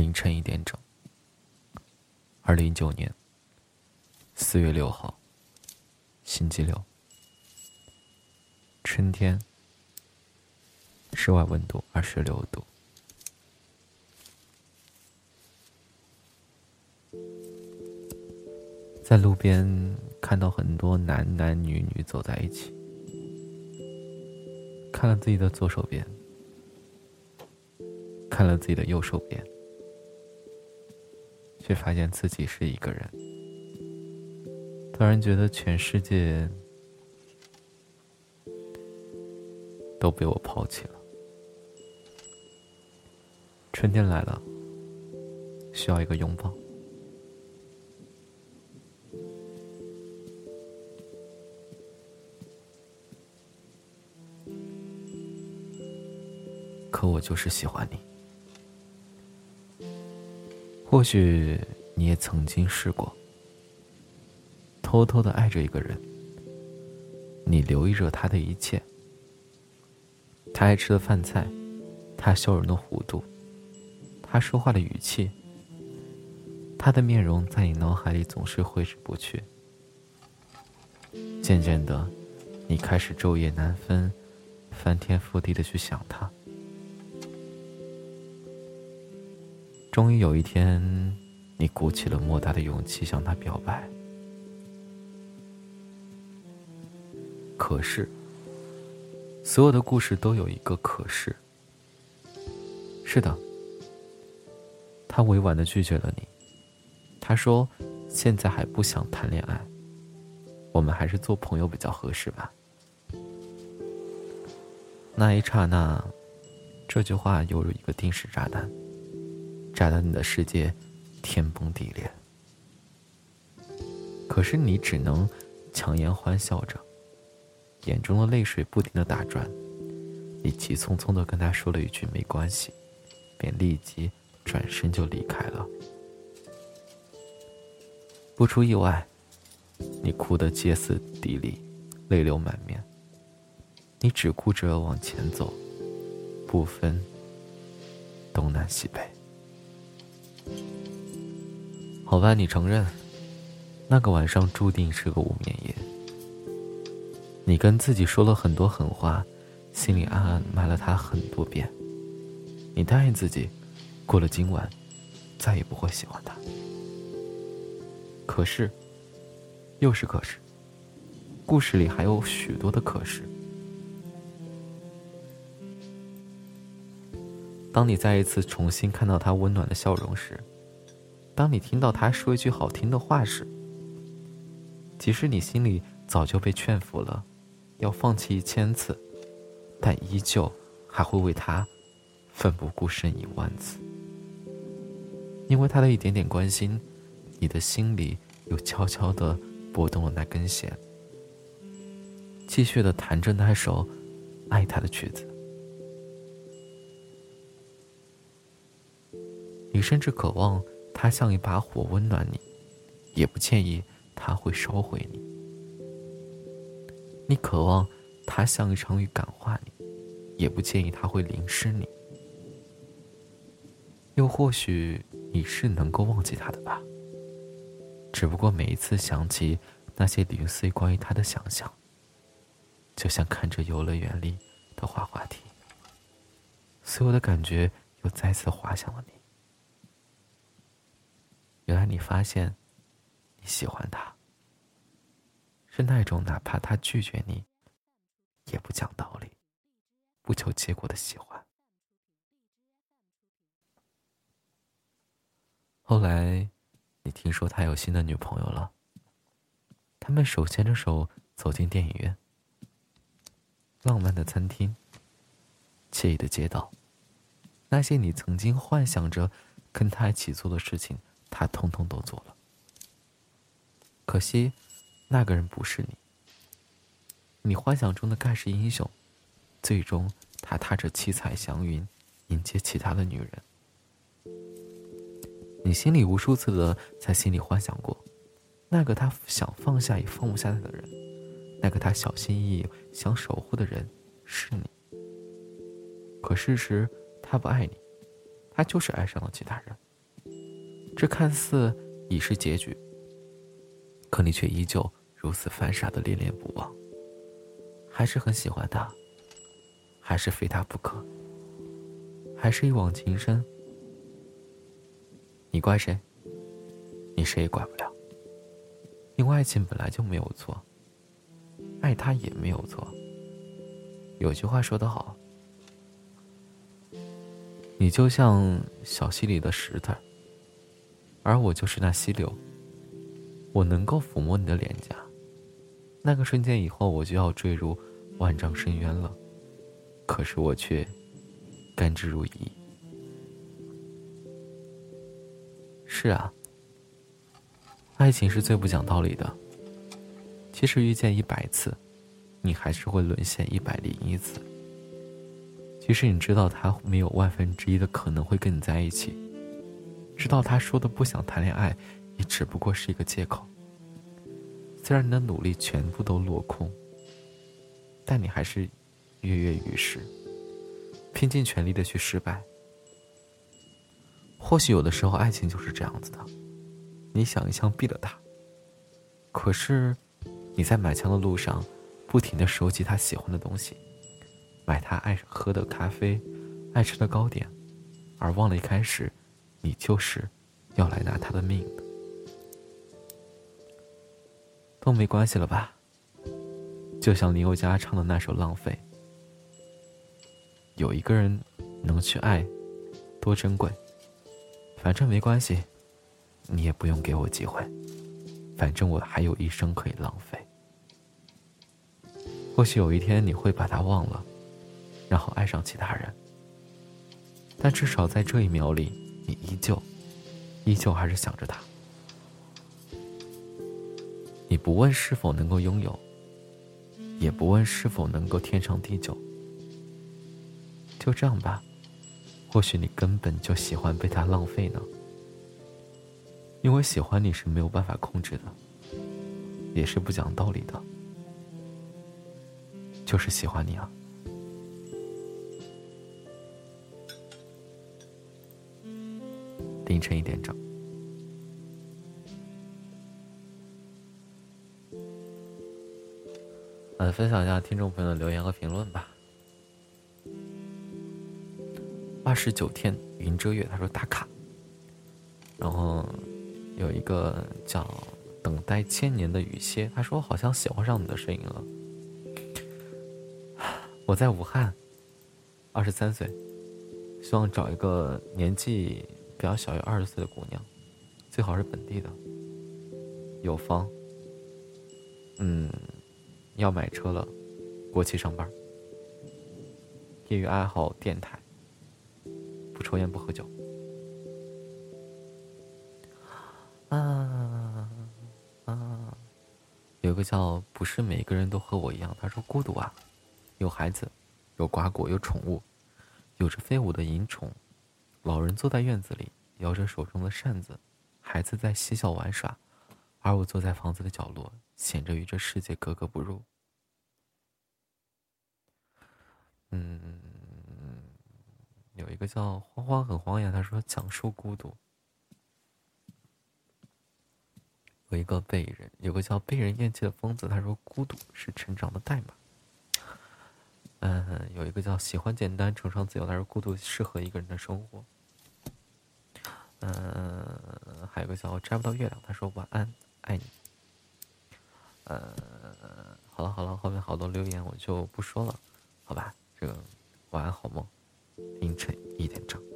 凌晨一点整。二零一九年四月六号，星期六。春天，室外温度二十六度。在路边看到很多男男女女走在一起，看了自己的左手边，看了自己的右手边，却发现自己是一个人，突然觉得全世界都被我抛弃了。春天来了，需要一个拥抱。可我就是喜欢你。或许你也曾经试过，偷偷的爱着一个人。你留意着他的一切，他爱吃的饭菜，他笑容的弧度，他说话的语气，他的面容在你脑海里总是挥之不去。渐渐的，你开始昼夜难分，翻天覆地的去想他。终于有一天，你鼓起了莫大的勇气向他表白。可是，所有的故事都有一个可是。是的，他委婉的拒绝了你。他说：“现在还不想谈恋爱，我们还是做朋友比较合适吧。”那一刹那，这句话犹如一个定时炸弹。炸得你的世界天崩地裂。可是你只能强颜欢笑着，眼中的泪水不停的打转。你急匆匆的跟他说了一句“没关系”，便立即转身就离开了。不出意外，你哭得歇斯底里，泪流满面。你只顾着往前走，不分东南西北。好吧，你承认，那个晚上注定是个无眠夜。你跟自己说了很多狠话，心里暗暗骂了他很多遍。你答应自己，过了今晚，再也不会喜欢他。可是，又是可是，故事里还有许多的可是。当你再一次重新看到他温暖的笑容时，当你听到他说一句好听的话时，即使你心里早就被劝服了，要放弃一千次，但依旧还会为他奋不顾身一万次。因为他的一点点关心，你的心里又悄悄地拨动了那根弦，继续的弹着那首爱他的曲子。你甚至渴望。他像一把火温暖你，也不介意他会烧毁你。你渴望他像一场雨感化你，也不介意他会淋湿你。又或许你是能够忘记他的吧？只不过每一次想起那些零碎关于他的想象，就像看着游乐园里的滑滑梯，所有的感觉又再次滑向了你。原来你发现，你喜欢他，是那种哪怕他拒绝你，也不讲道理、不求结果的喜欢。后来，你听说他有新的女朋友了，他们手牵着手走进电影院，浪漫的餐厅，惬意的街道，那些你曾经幻想着跟他一起做的事情。他通通都做了，可惜，那个人不是你。你幻想中的盖世英雄，最终他踏着七彩祥云，迎接其他的女人。你心里无数次的在心里幻想过，那个他想放下也放不下来的人，那个他小心翼翼想守护的人，是你。可事实，他不爱你，他就是爱上了其他人。这看似已是结局，可你却依旧如此犯傻的恋恋不忘，还是很喜欢他，还是非他不可，还是一往情深。你怪谁？你谁也怪不了。因为爱情本来就没有错，爱他也没有错。有句话说得好。你就像小溪里的石头，而我就是那溪流。我能够抚摸你的脸颊，那个瞬间以后，我就要坠入万丈深渊了。可是我却甘之如饴。是啊，爱情是最不讲道理的。即使遇见一百次，你还是会沦陷一百零一次。即使你知道他没有万分之一的可能会跟你在一起，知道他说的不想谈恋爱，也只不过是一个借口。虽然你的努力全部都落空，但你还是跃跃欲试，拼尽全力的去失败。或许有的时候爱情就是这样子的，你想一枪毙了他，可是你在买枪的路上，不停的收集他喜欢的东西。买他爱喝的咖啡，爱吃的糕点，而忘了一开始，你就是要来拿他的命的。都没关系了吧？就像林宥嘉唱的那首《浪费》，有一个人能去爱，多珍贵。反正没关系，你也不用给我机会，反正我还有一生可以浪费。或许有一天你会把他忘了。然后爱上其他人，但至少在这一秒里，你依旧，依旧还是想着他。你不问是否能够拥有，也不问是否能够天长地久。就这样吧，或许你根本就喜欢被他浪费呢。因为喜欢你是没有办法控制的，也是不讲道理的，就是喜欢你啊。凌晨一点整。来分享一下听众朋友的留言和评论吧。二十九天云遮月，他说打卡。然后有一个叫等待千年的雨歇，他说好像喜欢上你的声音了。我在武汉，二十三岁，希望找一个年纪。比较小于二十岁的姑娘，最好是本地的，有房。嗯，要买车了，国企上班。业余爱好电台，不抽烟不喝酒。啊啊！有个叫不是每个人都和我一样，他说孤独啊，有孩子，有瓜果，有宠物，有着飞舞的银宠。老人坐在院子里，摇着手中的扇子，孩子在嬉笑玩耍，而我坐在房子的角落，显着与这世界格格不入。嗯，有一个叫慌慌很慌呀，他说讲述孤独。有一个被人，有个叫被人厌弃的疯子，他说孤独是成长的代码。嗯，有一个叫喜欢简单，崇尚自由。但是孤独适合一个人的生活。嗯，还有个叫摘不到月亮。他说晚安，爱你。嗯，好了好了，后面好多留言我就不说了，好吧？这个晚安好梦，凌晨一点整。